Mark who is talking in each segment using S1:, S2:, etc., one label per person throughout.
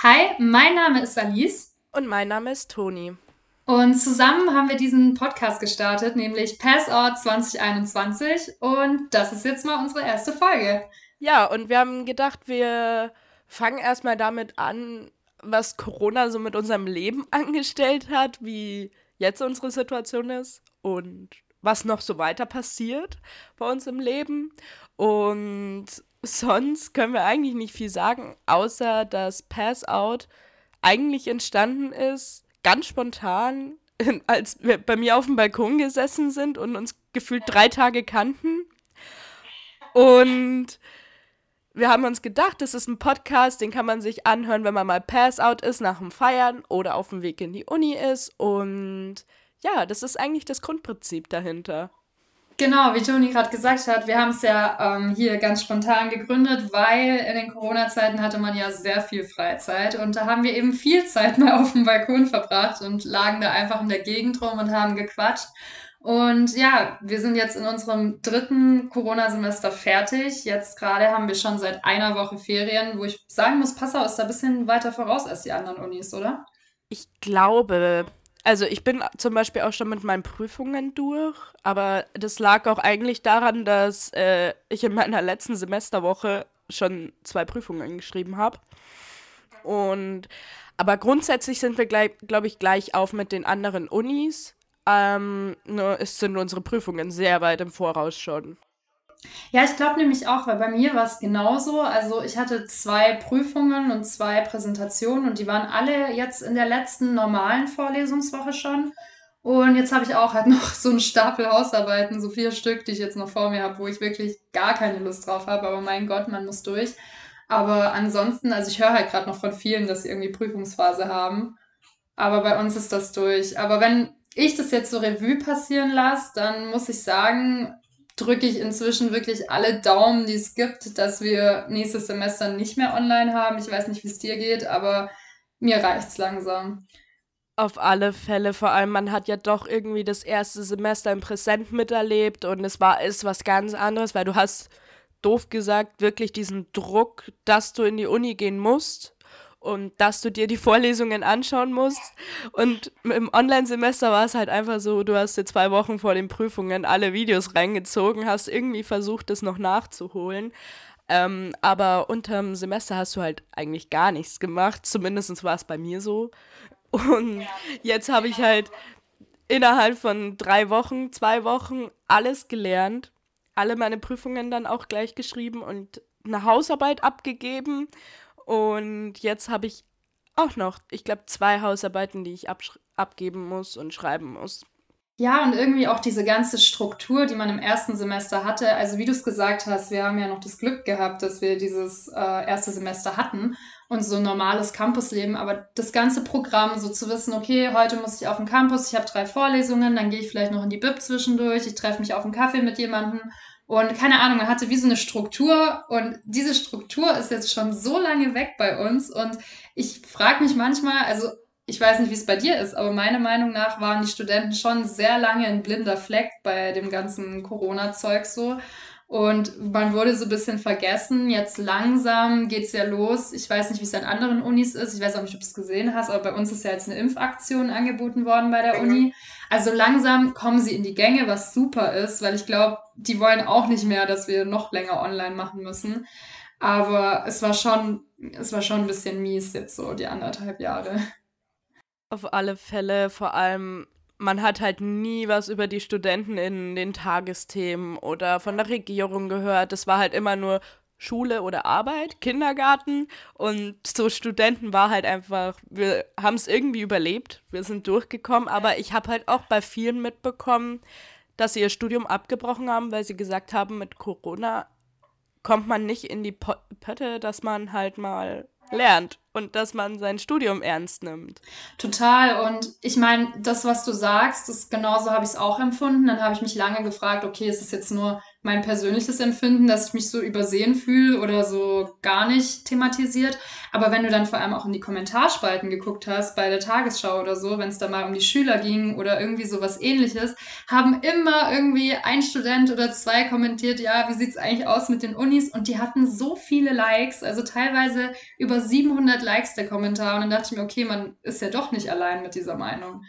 S1: Hi, mein Name ist Alice.
S2: Und mein Name ist Toni.
S1: Und zusammen haben wir diesen Podcast gestartet, nämlich Pass Out 2021. Und das ist jetzt mal unsere erste Folge.
S2: Ja, und wir haben gedacht, wir fangen erstmal damit an, was Corona so mit unserem Leben angestellt hat, wie jetzt unsere Situation ist und was noch so weiter passiert bei uns im Leben. Und sonst können wir eigentlich nicht viel sagen, außer dass Pass Out eigentlich entstanden ist, ganz spontan, als wir bei mir auf dem Balkon gesessen sind und uns gefühlt drei Tage kannten. Und wir haben uns gedacht, das ist ein Podcast, den kann man sich anhören, wenn man mal Pass-out ist nach dem Feiern oder auf dem Weg in die Uni ist. Und ja, das ist eigentlich das Grundprinzip dahinter.
S1: Genau, wie Toni gerade gesagt hat, wir haben es ja ähm, hier ganz spontan gegründet, weil in den Corona-Zeiten hatte man ja sehr viel Freizeit und da haben wir eben viel Zeit mal auf dem Balkon verbracht und lagen da einfach in der Gegend rum und haben gequatscht. Und ja, wir sind jetzt in unserem dritten Corona-Semester fertig. Jetzt gerade haben wir schon seit einer Woche Ferien, wo ich sagen muss, Passau ist da ein bisschen weiter voraus als die anderen Unis, oder?
S2: Ich glaube, also ich bin zum Beispiel auch schon mit meinen Prüfungen durch, aber das lag auch eigentlich daran, dass äh, ich in meiner letzten Semesterwoche schon zwei Prüfungen geschrieben habe. Und aber grundsätzlich sind wir, glaube ich, gleich auf mit den anderen Unis. Ähm, nur es sind unsere Prüfungen sehr weit im Voraus schon.
S1: Ja, ich glaube nämlich auch, weil bei mir war es genauso. Also ich hatte zwei Prüfungen und zwei Präsentationen und die waren alle jetzt in der letzten normalen Vorlesungswoche schon. Und jetzt habe ich auch halt noch so einen Stapel Hausarbeiten, so vier Stück, die ich jetzt noch vor mir habe, wo ich wirklich gar keine Lust drauf habe. Aber mein Gott, man muss durch. Aber ansonsten, also ich höre halt gerade noch von vielen, dass sie irgendwie Prüfungsphase haben. Aber bei uns ist das durch. Aber wenn ich das jetzt so Revue passieren lasse, dann muss ich sagen, drücke ich inzwischen wirklich alle Daumen, die es gibt, dass wir nächstes Semester nicht mehr online haben. Ich weiß nicht, wie es dir geht, aber mir reicht es langsam.
S2: Auf alle Fälle, vor allem man hat ja doch irgendwie das erste Semester im Präsent miterlebt und es war ist was ganz anderes, weil du hast doof gesagt wirklich diesen Druck, dass du in die Uni gehen musst und dass du dir die Vorlesungen anschauen musst. Und im Online-Semester war es halt einfach so, du hast dir zwei Wochen vor den Prüfungen alle Videos reingezogen, hast irgendwie versucht, das noch nachzuholen. Ähm, aber unterm Semester hast du halt eigentlich gar nichts gemacht. Zumindest war es bei mir so. Und jetzt habe ich halt innerhalb von drei Wochen, zwei Wochen alles gelernt, alle meine Prüfungen dann auch gleich geschrieben und eine Hausarbeit abgegeben und jetzt habe ich auch noch, ich glaube, zwei Hausarbeiten, die ich abgeben muss und schreiben muss.
S1: Ja, und irgendwie auch diese ganze Struktur, die man im ersten Semester hatte. Also wie du es gesagt hast, wir haben ja noch das Glück gehabt, dass wir dieses äh, erste Semester hatten und so ein normales Campusleben. Aber das ganze Programm, so zu wissen, okay, heute muss ich auf den Campus, ich habe drei Vorlesungen, dann gehe ich vielleicht noch in die Bib zwischendurch, ich treffe mich auf einen Kaffee mit jemandem und keine Ahnung, man hatte wie so eine Struktur und diese Struktur ist jetzt schon so lange weg bei uns und ich frage mich manchmal, also ich weiß nicht, wie es bei dir ist, aber meiner Meinung nach waren die Studenten schon sehr lange ein blinder Fleck bei dem ganzen Corona-Zeug so. Und man wurde so ein bisschen vergessen. Jetzt langsam geht's ja los. Ich weiß nicht, wie es an anderen Unis ist. Ich weiß auch nicht, ob du es gesehen hast, aber bei uns ist ja jetzt eine Impfaktion angeboten worden bei der Uni. Also langsam kommen sie in die Gänge, was super ist, weil ich glaube, die wollen auch nicht mehr, dass wir noch länger online machen müssen. Aber es war schon, es war schon ein bisschen mies jetzt so, die anderthalb Jahre.
S2: Auf alle Fälle, vor allem man hat halt nie was über die Studenten in den Tagesthemen oder von der Regierung gehört. Es war halt immer nur Schule oder Arbeit, Kindergarten. Und so Studenten war halt einfach, wir haben es irgendwie überlebt, wir sind durchgekommen, aber ich habe halt auch bei vielen mitbekommen, dass sie ihr Studium abgebrochen haben, weil sie gesagt haben, mit Corona kommt man nicht in die Pötte, dass man halt mal lernt und dass man sein Studium ernst nimmt.
S1: Total. Und ich meine, das, was du sagst, das genauso habe ich es auch empfunden. Dann habe ich mich lange gefragt, okay, ist es jetzt nur mein persönliches Empfinden, dass ich mich so übersehen fühle oder so gar nicht thematisiert. Aber wenn du dann vor allem auch in die Kommentarspalten geguckt hast, bei der Tagesschau oder so, wenn es da mal um die Schüler ging oder irgendwie sowas ähnliches, haben immer irgendwie ein Student oder zwei kommentiert, ja, wie sieht es eigentlich aus mit den Unis? Und die hatten so viele Likes, also teilweise über 700 100 Likes der Kommentar und dann dachte ich mir, okay, man ist ja doch nicht allein mit dieser Meinung.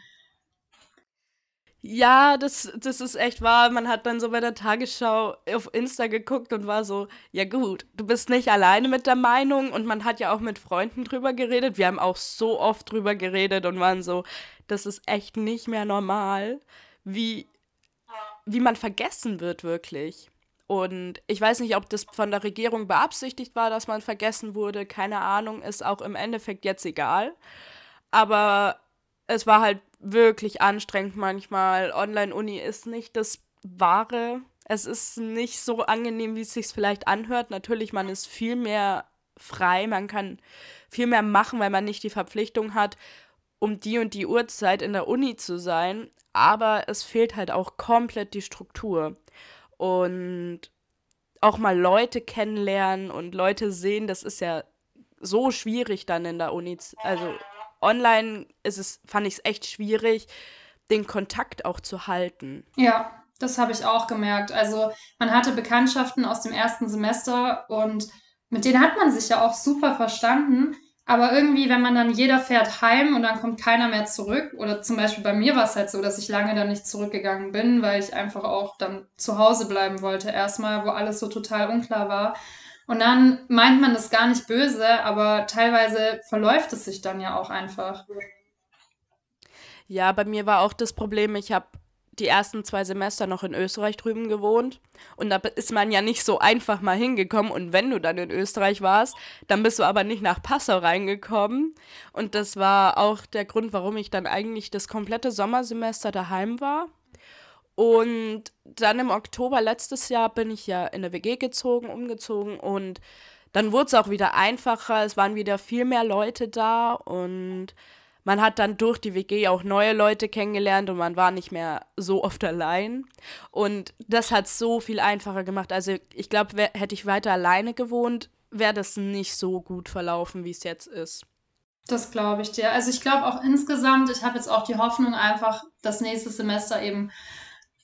S2: Ja, das, das ist echt wahr. Man hat dann so bei der Tagesschau auf Insta geguckt und war so, ja gut, du bist nicht alleine mit der Meinung und man hat ja auch mit Freunden drüber geredet. Wir haben auch so oft drüber geredet und waren so, das ist echt nicht mehr normal, wie, wie man vergessen wird wirklich. Und ich weiß nicht, ob das von der Regierung beabsichtigt war, dass man vergessen wurde. Keine Ahnung, ist auch im Endeffekt jetzt egal. Aber es war halt wirklich anstrengend manchmal. Online-Uni ist nicht das Wahre. Es ist nicht so angenehm, wie es sich vielleicht anhört. Natürlich, man ist viel mehr frei, man kann viel mehr machen, weil man nicht die Verpflichtung hat, um die und die Uhrzeit in der Uni zu sein. Aber es fehlt halt auch komplett die Struktur. Und auch mal Leute kennenlernen und Leute sehen, das ist ja so schwierig dann in der Uni. Also online ist es, fand ich es echt schwierig, den Kontakt auch zu halten.
S1: Ja, das habe ich auch gemerkt. Also man hatte Bekanntschaften aus dem ersten Semester und mit denen hat man sich ja auch super verstanden. Aber irgendwie, wenn man dann jeder fährt heim und dann kommt keiner mehr zurück, oder zum Beispiel bei mir war es halt so, dass ich lange dann nicht zurückgegangen bin, weil ich einfach auch dann zu Hause bleiben wollte, erstmal, wo alles so total unklar war. Und dann meint man das gar nicht böse, aber teilweise verläuft es sich dann ja auch einfach.
S2: Ja, bei mir war auch das Problem, ich habe die ersten zwei Semester noch in Österreich drüben gewohnt. Und da ist man ja nicht so einfach mal hingekommen. Und wenn du dann in Österreich warst, dann bist du aber nicht nach Passau reingekommen. Und das war auch der Grund, warum ich dann eigentlich das komplette Sommersemester daheim war. Und dann im Oktober letztes Jahr bin ich ja in eine WG gezogen, umgezogen und dann wurde es auch wieder einfacher. Es waren wieder viel mehr Leute da und man hat dann durch die WG auch neue Leute kennengelernt und man war nicht mehr so oft allein. Und das hat so viel einfacher gemacht. Also ich glaube, hätte ich weiter alleine gewohnt, wäre das nicht so gut verlaufen, wie es jetzt ist.
S1: Das glaube ich dir. Also ich glaube auch insgesamt, ich habe jetzt auch die Hoffnung einfach, das nächste Semester eben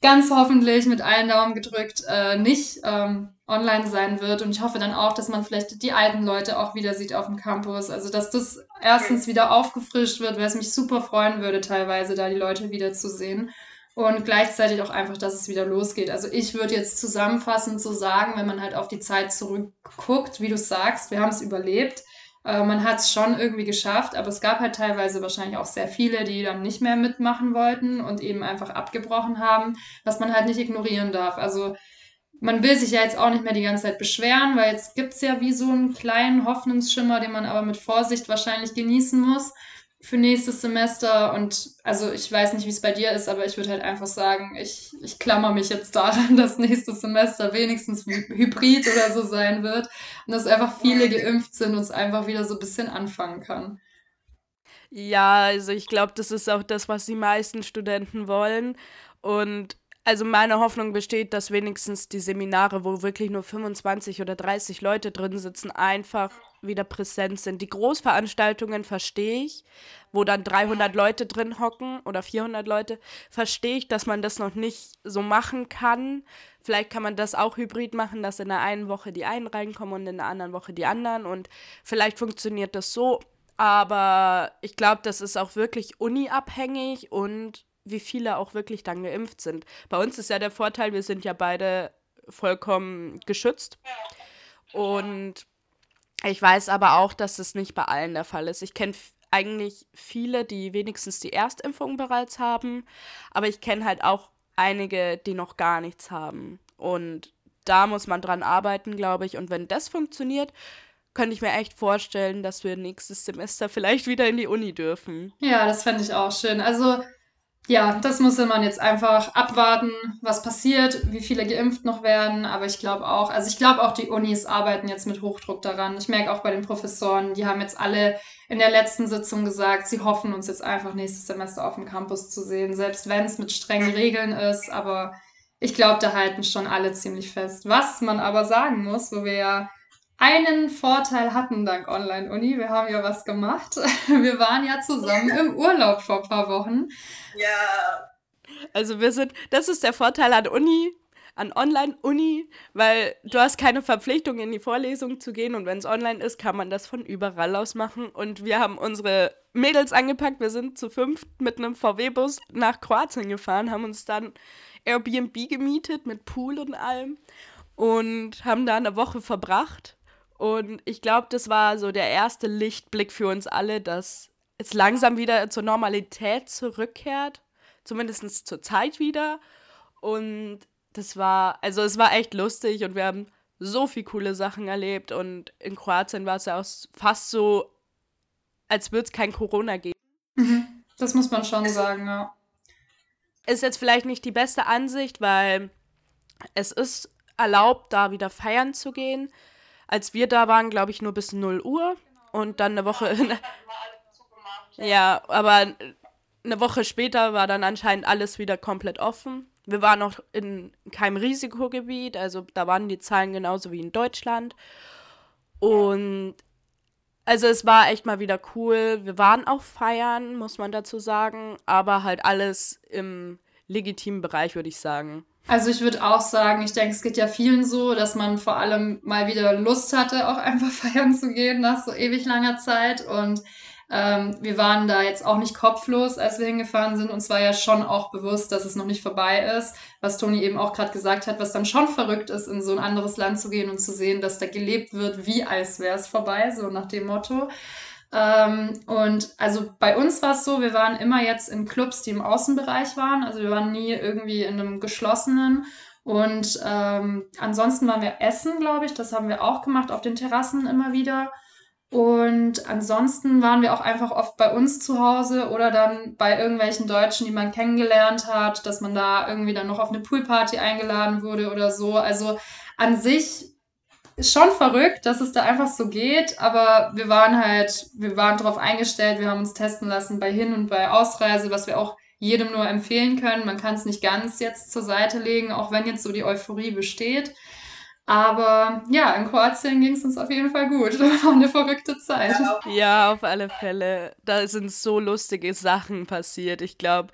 S1: ganz hoffentlich mit allen Daumen gedrückt äh, nicht ähm, online sein wird. Und ich hoffe dann auch, dass man vielleicht die alten Leute auch wieder sieht auf dem Campus. Also, dass das erstens wieder aufgefrischt wird, weil es mich super freuen würde, teilweise da die Leute wieder zu sehen. Und gleichzeitig auch einfach, dass es wieder losgeht. Also ich würde jetzt zusammenfassend so sagen, wenn man halt auf die Zeit zurückguckt, wie du sagst, wir haben es überlebt. Äh, man hat es schon irgendwie geschafft, aber es gab halt teilweise wahrscheinlich auch sehr viele, die dann nicht mehr mitmachen wollten und eben einfach abgebrochen haben, was man halt nicht ignorieren darf. Also man will sich ja jetzt auch nicht mehr die ganze Zeit beschweren, weil jetzt gibt es ja wie so einen kleinen Hoffnungsschimmer, den man aber mit Vorsicht wahrscheinlich genießen muss für nächstes Semester. Und also ich weiß nicht, wie es bei dir ist, aber ich würde halt einfach sagen, ich, ich klammer mich jetzt daran, dass nächstes Semester wenigstens hybrid oder so sein wird. Und dass einfach viele geimpft sind und es einfach wieder so ein bisschen anfangen kann.
S2: Ja, also ich glaube, das ist auch das, was die meisten Studenten wollen. Und also meine Hoffnung besteht, dass wenigstens die Seminare, wo wirklich nur 25 oder 30 Leute drin sitzen, einfach wieder präsent sind. Die Großveranstaltungen verstehe ich, wo dann 300 Leute drin hocken oder 400 Leute, verstehe ich, dass man das noch nicht so machen kann. Vielleicht kann man das auch hybrid machen, dass in der einen Woche die einen reinkommen und in der anderen Woche die anderen und vielleicht funktioniert das so. Aber ich glaube, das ist auch wirklich uniabhängig und wie viele auch wirklich dann geimpft sind. Bei uns ist ja der Vorteil, wir sind ja beide vollkommen geschützt. Und ich weiß aber auch, dass es nicht bei allen der Fall ist. Ich kenne eigentlich viele, die wenigstens die Erstimpfung bereits haben, aber ich kenne halt auch einige, die noch gar nichts haben. Und da muss man dran arbeiten, glaube ich. Und wenn das funktioniert, könnte ich mir echt vorstellen, dass wir nächstes Semester vielleicht wieder in die Uni dürfen.
S1: Ja, das fände ich auch schön. Also ja, das muss man jetzt einfach abwarten, was passiert, wie viele geimpft noch werden. Aber ich glaube auch, also ich glaube auch, die Unis arbeiten jetzt mit Hochdruck daran. Ich merke auch bei den Professoren, die haben jetzt alle in der letzten Sitzung gesagt, sie hoffen uns jetzt einfach nächstes Semester auf dem Campus zu sehen, selbst wenn es mit strengen Regeln ist. Aber ich glaube, da halten schon alle ziemlich fest. Was man aber sagen muss, wo wir ja einen Vorteil hatten dank Online-Uni. Wir haben ja was gemacht. Wir waren ja zusammen im Urlaub vor ein paar Wochen.
S3: Ja.
S2: Also wir sind, das ist der Vorteil an Uni. an Online-Uni, weil du hast keine Verpflichtung, in die Vorlesung zu gehen und wenn es online ist, kann man das von überall aus machen. Und wir haben unsere Mädels angepackt, wir sind zu fünft mit einem VW-Bus nach Kroatien gefahren, haben uns dann Airbnb gemietet mit Pool und allem und haben da eine Woche verbracht. Und ich glaube, das war so der erste Lichtblick für uns alle, dass es langsam wieder zur Normalität zurückkehrt. Zumindest zur Zeit wieder. Und das war, also es war echt lustig und wir haben so viele coole Sachen erlebt. Und in Kroatien war es ja auch fast so, als würde es kein Corona geben.
S1: Mhm. Das muss man schon sagen, ja.
S2: Ist jetzt vielleicht nicht die beste Ansicht, weil es ist erlaubt, da wieder feiern zu gehen. Als wir da waren, glaube ich, nur bis 0 Uhr und dann eine Woche. ja, aber eine Woche später war dann anscheinend alles wieder komplett offen. Wir waren noch in keinem Risikogebiet, also da waren die Zahlen genauso wie in Deutschland. Und also es war echt mal wieder cool. Wir waren auch feiern, muss man dazu sagen, aber halt alles im legitimen Bereich, würde ich sagen.
S1: Also ich würde auch sagen, ich denke, es geht ja vielen so, dass man vor allem mal wieder Lust hatte, auch einfach feiern zu gehen nach so ewig langer Zeit. Und ähm, wir waren da jetzt auch nicht kopflos, als wir hingefahren sind. Uns war ja schon auch bewusst, dass es noch nicht vorbei ist, was Toni eben auch gerade gesagt hat, was dann schon verrückt ist, in so ein anderes Land zu gehen und zu sehen, dass da gelebt wird, wie als wäre es vorbei, so nach dem Motto. Ähm, und also bei uns war es so, wir waren immer jetzt in Clubs, die im Außenbereich waren. Also wir waren nie irgendwie in einem geschlossenen. Und ähm, ansonsten waren wir essen, glaube ich. Das haben wir auch gemacht auf den Terrassen immer wieder. Und ansonsten waren wir auch einfach oft bei uns zu Hause oder dann bei irgendwelchen Deutschen, die man kennengelernt hat, dass man da irgendwie dann noch auf eine Poolparty eingeladen wurde oder so. Also an sich ist schon verrückt, dass es da einfach so geht, aber wir waren halt, wir waren darauf eingestellt, wir haben uns testen lassen bei Hin- und bei Ausreise, was wir auch jedem nur empfehlen können. Man kann es nicht ganz jetzt zur Seite legen, auch wenn jetzt so die Euphorie besteht. Aber ja, in Kroatien ging es uns auf jeden Fall gut. Das war eine verrückte Zeit.
S2: Ja, auf alle Fälle. Da sind so lustige Sachen passiert. Ich glaube,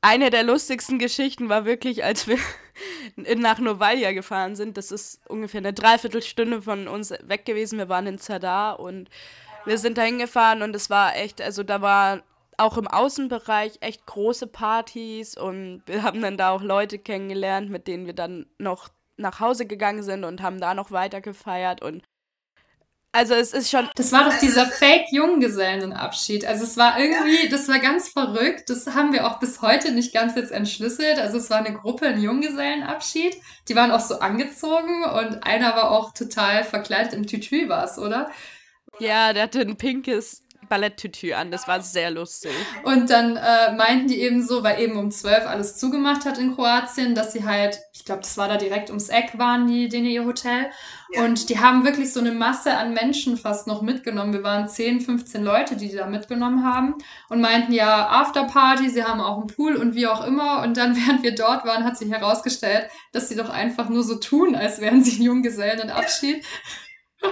S2: eine der lustigsten Geschichten war wirklich, als wir nach Novalia gefahren sind. Das ist ungefähr eine Dreiviertelstunde von uns weg gewesen. Wir waren in Zadar und wir sind da hingefahren und es war echt, also da war auch im Außenbereich echt große Partys und wir haben dann da auch Leute kennengelernt, mit denen wir dann noch nach Hause gegangen sind und haben da noch weiter gefeiert und also es ist schon.
S1: Das war doch dieser Fake-Junggesellenabschied. Also es war irgendwie, das war ganz verrückt. Das haben wir auch bis heute nicht ganz jetzt entschlüsselt. Also es war eine Gruppe, ein Junggesellenabschied. Die waren auch so angezogen und einer war auch total verkleidet im Tütü war es, oder?
S2: Ja, der hatte ein pinkes Balletttütü an. Das war sehr lustig.
S1: Und dann äh, meinten die eben so, weil eben um zwölf alles zugemacht hat in Kroatien, dass sie halt, ich glaube, das war da direkt ums Eck, waren die, denen ihr Hotel. Ja. Und die haben wirklich so eine Masse an Menschen fast noch mitgenommen. Wir waren 10, 15 Leute, die die da mitgenommen haben und meinten ja Afterparty, sie haben auch einen Pool und wie auch immer. Und dann, während wir dort waren, hat sich herausgestellt, dass sie doch einfach nur so tun, als wären sie ein Junggesellenabschied.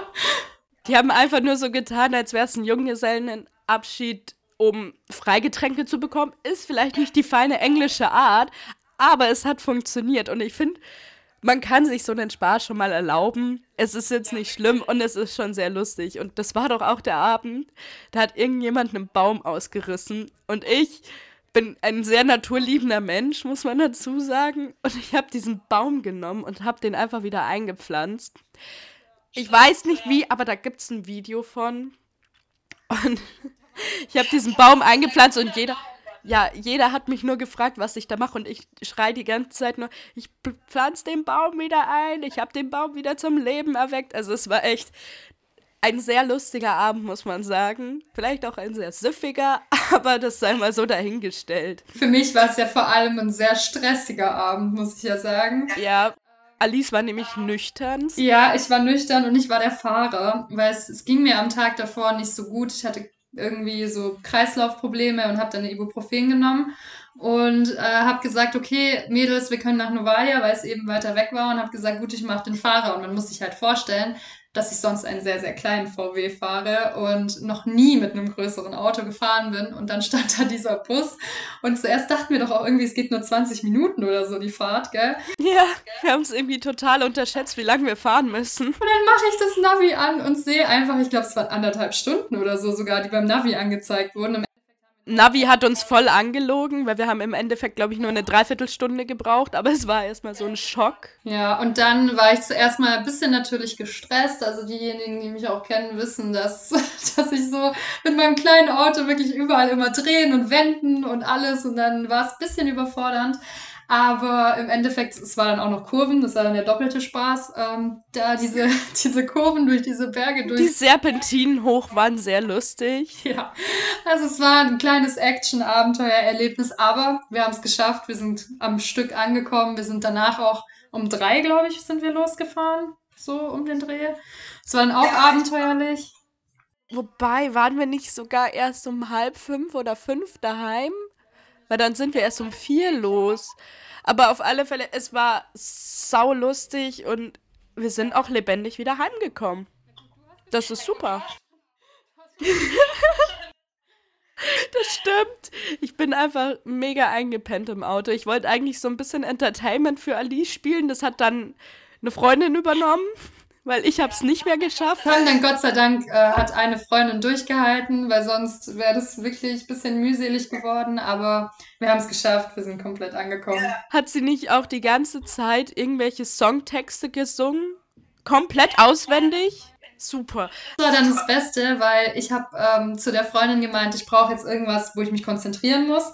S2: Die haben einfach nur so getan, als wäre es ein Junggesellenabschied, um Freigetränke zu bekommen. Ist vielleicht nicht die feine englische Art, aber es hat funktioniert. Und ich finde, man kann sich so einen Spaß schon mal erlauben. Es ist jetzt nicht schlimm und es ist schon sehr lustig. Und das war doch auch der Abend, da hat irgendjemand einen Baum ausgerissen und ich bin ein sehr naturliebender Mensch, muss man dazu sagen. Und ich habe diesen Baum genommen und habe den einfach wieder eingepflanzt. Ich weiß nicht wie, aber da gibt es ein Video von. Und ich habe diesen Baum eingepflanzt und jeder, ja, jeder hat mich nur gefragt, was ich da mache. Und ich schreie die ganze Zeit nur, ich pflanze den Baum wieder ein, ich habe den Baum wieder zum Leben erweckt. Also es war echt ein sehr lustiger Abend, muss man sagen. Vielleicht auch ein sehr süffiger, aber das sei mal so dahingestellt.
S1: Für mich war es ja vor allem ein sehr stressiger Abend, muss ich ja sagen.
S2: Ja, Alice war nämlich nüchtern.
S1: Ja, ich war nüchtern und ich war der Fahrer, weil es, es ging mir am Tag davor nicht so gut. Ich hatte irgendwie so Kreislaufprobleme und habe dann Ibuprofen genommen und äh, habe gesagt, okay, Mädels, wir können nach Novalia, weil es eben weiter weg war und habe gesagt, gut, ich mache den Fahrer und man muss sich halt vorstellen, dass ich sonst einen sehr, sehr kleinen VW fahre und noch nie mit einem größeren Auto gefahren bin. Und dann stand da dieser Bus. Und zuerst dachten wir doch auch irgendwie, es geht nur 20 Minuten oder so die Fahrt, gell?
S2: Ja, wir haben es irgendwie total unterschätzt, wie lange wir fahren müssen. Und
S1: dann mache ich das Navi an und sehe einfach, ich glaube, es waren anderthalb Stunden oder so sogar, die beim Navi angezeigt wurden. Im
S2: Navi hat uns voll angelogen, weil wir haben im Endeffekt, glaube ich, nur eine Dreiviertelstunde gebraucht, aber es war erstmal so ein Schock.
S1: Ja, und dann war ich zuerst mal ein bisschen natürlich gestresst. Also diejenigen, die mich auch kennen, wissen, dass, dass ich so mit meinem kleinen Auto wirklich überall immer drehen und wenden und alles. Und dann war es ein bisschen überfordernd. Aber im Endeffekt, es war dann auch noch Kurven, das war dann der doppelte Spaß. Ähm, da diese, diese Kurven durch diese Berge durch.
S2: Die Serpentinen hoch waren sehr lustig.
S1: Ja, also es war ein kleines Action-Abenteuer-Erlebnis, aber wir haben es geschafft. Wir sind am Stück angekommen. Wir sind danach auch um drei, glaube ich, sind wir losgefahren. So um den Dreh. Es war dann auch ja. abenteuerlich.
S2: Wobei, waren wir nicht sogar erst um halb fünf oder fünf daheim? Weil dann sind wir erst um vier los. Aber auf alle Fälle, es war saulustig und wir sind auch lebendig wieder heimgekommen. Das ist super. Das stimmt. Ich bin einfach mega eingepennt im Auto. Ich wollte eigentlich so ein bisschen Entertainment für Ali spielen. Das hat dann eine Freundin übernommen weil ich habe es nicht mehr geschafft.
S1: Und dann Gott sei Dank äh, hat eine Freundin durchgehalten, weil sonst wäre das wirklich ein bisschen mühselig geworden. Aber wir haben es geschafft, wir sind komplett angekommen.
S2: Hat sie nicht auch die ganze Zeit irgendwelche Songtexte gesungen? Komplett auswendig? Super.
S1: Das war dann das Beste, weil ich habe ähm, zu der Freundin gemeint, ich brauche jetzt irgendwas, wo ich mich konzentrieren muss.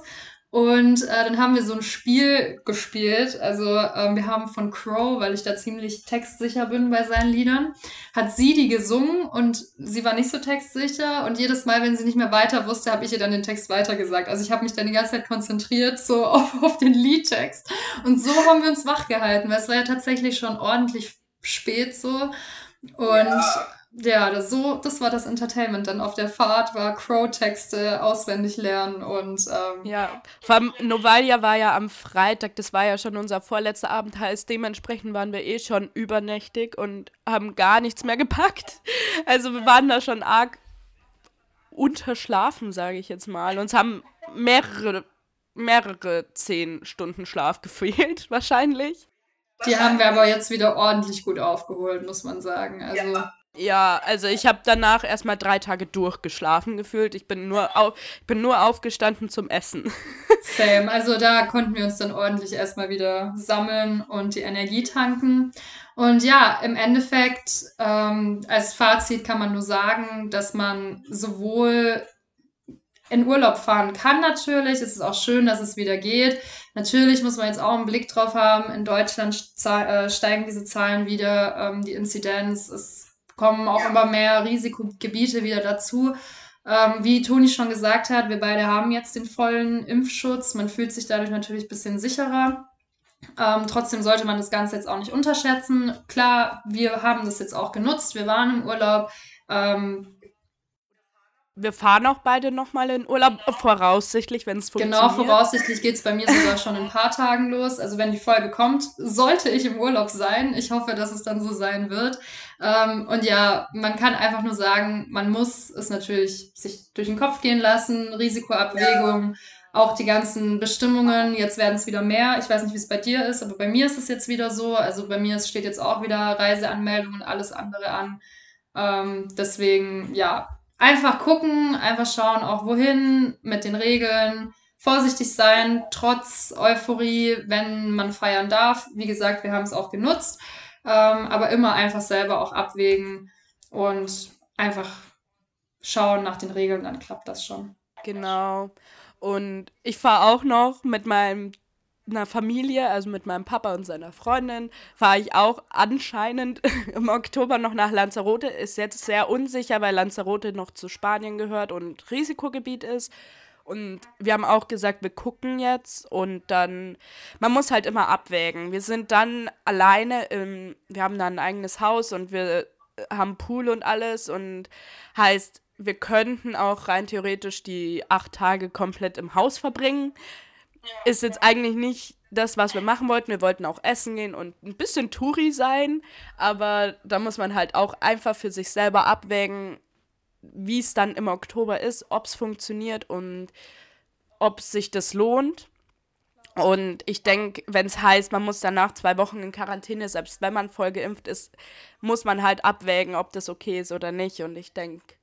S1: Und äh, dann haben wir so ein Spiel gespielt. Also ähm, wir haben von Crow, weil ich da ziemlich textsicher bin bei seinen Liedern, hat sie die gesungen und sie war nicht so textsicher. Und jedes Mal, wenn sie nicht mehr weiter wusste, habe ich ihr dann den Text weitergesagt. Also ich habe mich dann die ganze Zeit konzentriert so auf, auf den Liedtext. Und so haben wir uns wach gehalten, weil es war ja tatsächlich schon ordentlich spät so. Und ja, das, so, das war das Entertainment. Dann auf der Fahrt war Crow-Texte auswendig lernen und. Ähm,
S2: ja, vor allem Novalia war ja am Freitag, das war ja schon unser vorletzter Abend, heißt dementsprechend waren wir eh schon übernächtig und haben gar nichts mehr gepackt. Also wir waren da schon arg unterschlafen, sage ich jetzt mal. Uns haben mehrere, mehrere zehn Stunden Schlaf gefehlt, wahrscheinlich.
S1: Die haben wir aber jetzt wieder ordentlich gut aufgeholt, muss man sagen. Also. Ja.
S2: Ja, also ich habe danach erstmal drei Tage durchgeschlafen gefühlt. Ich bin nur, auf, bin nur aufgestanden zum Essen.
S1: Same. Also da konnten wir uns dann ordentlich erstmal wieder sammeln und die Energie tanken. Und ja, im Endeffekt, ähm, als Fazit kann man nur sagen, dass man sowohl in Urlaub fahren kann natürlich. Es ist auch schön, dass es wieder geht. Natürlich muss man jetzt auch einen Blick drauf haben. In Deutschland äh, steigen diese Zahlen wieder. Ähm, die Inzidenz ist kommen auch immer mehr Risikogebiete wieder dazu. Ähm, wie Toni schon gesagt hat, wir beide haben jetzt den vollen Impfschutz. Man fühlt sich dadurch natürlich ein bisschen sicherer. Ähm, trotzdem sollte man das Ganze jetzt auch nicht unterschätzen. Klar, wir haben das jetzt auch genutzt. Wir waren im Urlaub. Ähm,
S2: wir fahren auch beide nochmal in Urlaub, voraussichtlich, wenn es
S1: genau, funktioniert. Genau, voraussichtlich geht es bei mir sogar schon in ein paar Tagen los. Also wenn die Folge kommt, sollte ich im Urlaub sein. Ich hoffe, dass es dann so sein wird. Ähm, und ja, man kann einfach nur sagen, man muss es natürlich sich durch den Kopf gehen lassen, Risikoabwägung, auch die ganzen Bestimmungen. Jetzt werden es wieder mehr. Ich weiß nicht, wie es bei dir ist, aber bei mir ist es jetzt wieder so. Also bei mir steht jetzt auch wieder Reiseanmeldung und alles andere an. Ähm, deswegen, ja, einfach gucken, einfach schauen, auch wohin mit den Regeln. Vorsichtig sein, trotz Euphorie, wenn man feiern darf. Wie gesagt, wir haben es auch genutzt, ähm, aber immer einfach selber auch abwägen und einfach schauen nach den Regeln, dann klappt das schon.
S2: Genau. Und ich fahre auch noch mit meinem einer Familie, also mit meinem Papa und seiner Freundin, fahre ich auch anscheinend im Oktober noch nach Lanzarote. Ist jetzt sehr unsicher, weil Lanzarote noch zu Spanien gehört und Risikogebiet ist. Und wir haben auch gesagt, wir gucken jetzt und dann, man muss halt immer abwägen. Wir sind dann alleine, im, wir haben da ein eigenes Haus und wir haben Pool und alles und heißt, wir könnten auch rein theoretisch die acht Tage komplett im Haus verbringen ist jetzt eigentlich nicht das, was wir machen wollten. Wir wollten auch essen gehen und ein bisschen Touri sein, aber da muss man halt auch einfach für sich selber abwägen, wie es dann im Oktober ist, ob es funktioniert und ob sich das lohnt. Und ich denke, wenn es heißt, man muss danach zwei Wochen in Quarantäne, selbst wenn man voll geimpft ist, muss man halt abwägen, ob das okay ist oder nicht. Und ich denke,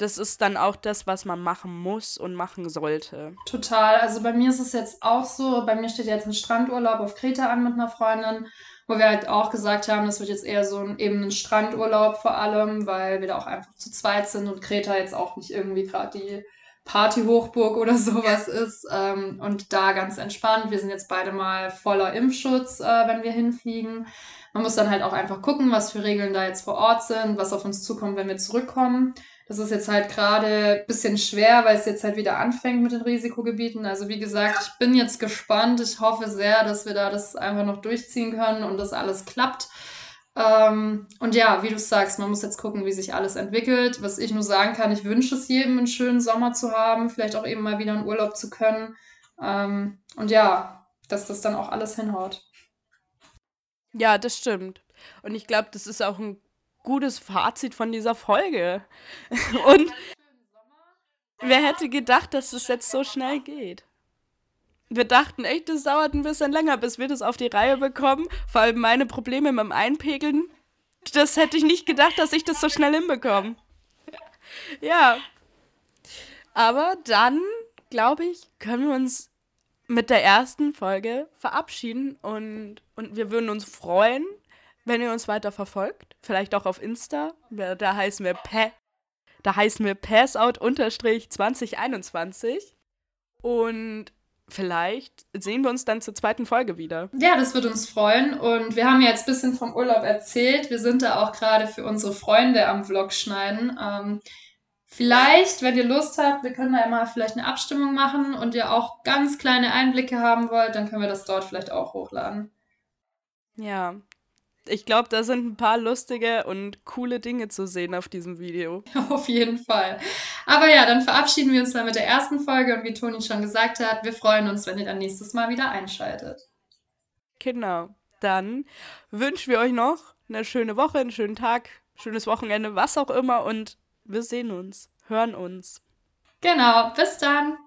S2: das ist dann auch das, was man machen muss und machen sollte.
S1: Total. Also bei mir ist es jetzt auch so, bei mir steht jetzt ein Strandurlaub auf Kreta an mit einer Freundin, wo wir halt auch gesagt haben, das wird jetzt eher so ein, eben ein Strandurlaub vor allem, weil wir da auch einfach zu zweit sind und Kreta jetzt auch nicht irgendwie gerade die Partyhochburg oder sowas ist. Ähm, und da ganz entspannt. Wir sind jetzt beide mal voller Impfschutz, äh, wenn wir hinfliegen. Man muss dann halt auch einfach gucken, was für Regeln da jetzt vor Ort sind, was auf uns zukommt, wenn wir zurückkommen. Das ist jetzt halt gerade ein bisschen schwer, weil es jetzt halt wieder anfängt mit den Risikogebieten. Also wie gesagt, ich bin jetzt gespannt. Ich hoffe sehr, dass wir da das einfach noch durchziehen können und das alles klappt. Ähm, und ja, wie du sagst, man muss jetzt gucken, wie sich alles entwickelt. Was ich nur sagen kann, ich wünsche es jedem, einen schönen Sommer zu haben, vielleicht auch eben mal wieder in Urlaub zu können. Ähm, und ja, dass das dann auch alles hinhaut.
S2: Ja, das stimmt. Und ich glaube, das ist auch ein gutes Fazit von dieser Folge. Und wer hätte gedacht, dass es jetzt so schnell geht? Wir dachten echt, es dauert ein bisschen länger, bis wir das auf die Reihe bekommen. Vor allem meine Probleme mit dem Einpegeln. Das hätte ich nicht gedacht, dass ich das so schnell hinbekomme. Ja. Aber dann, glaube ich, können wir uns mit der ersten Folge verabschieden und, und wir würden uns freuen, wenn ihr uns weiter verfolgt, vielleicht auch auf Insta, da heißen wir pa da heißen wir passout-2021 und vielleicht sehen wir uns dann zur zweiten Folge wieder.
S1: Ja, das wird uns freuen und wir haben jetzt ein bisschen vom Urlaub erzählt. Wir sind da auch gerade für unsere Freunde am Vlog schneiden. Ähm, Vielleicht, wenn ihr Lust habt, wir können da immer vielleicht eine Abstimmung machen und ihr auch ganz kleine Einblicke haben wollt, dann können wir das dort vielleicht auch hochladen.
S2: Ja, ich glaube, da sind ein paar lustige und coole Dinge zu sehen auf diesem Video.
S1: Auf jeden Fall. Aber ja, dann verabschieden wir uns mal mit der ersten Folge und wie Toni schon gesagt hat, wir freuen uns, wenn ihr dann nächstes Mal wieder einschaltet.
S2: Genau. Dann wünschen wir euch noch eine schöne Woche, einen schönen Tag, schönes Wochenende, was auch immer und wir sehen uns, hören uns.
S1: Genau, bis dann.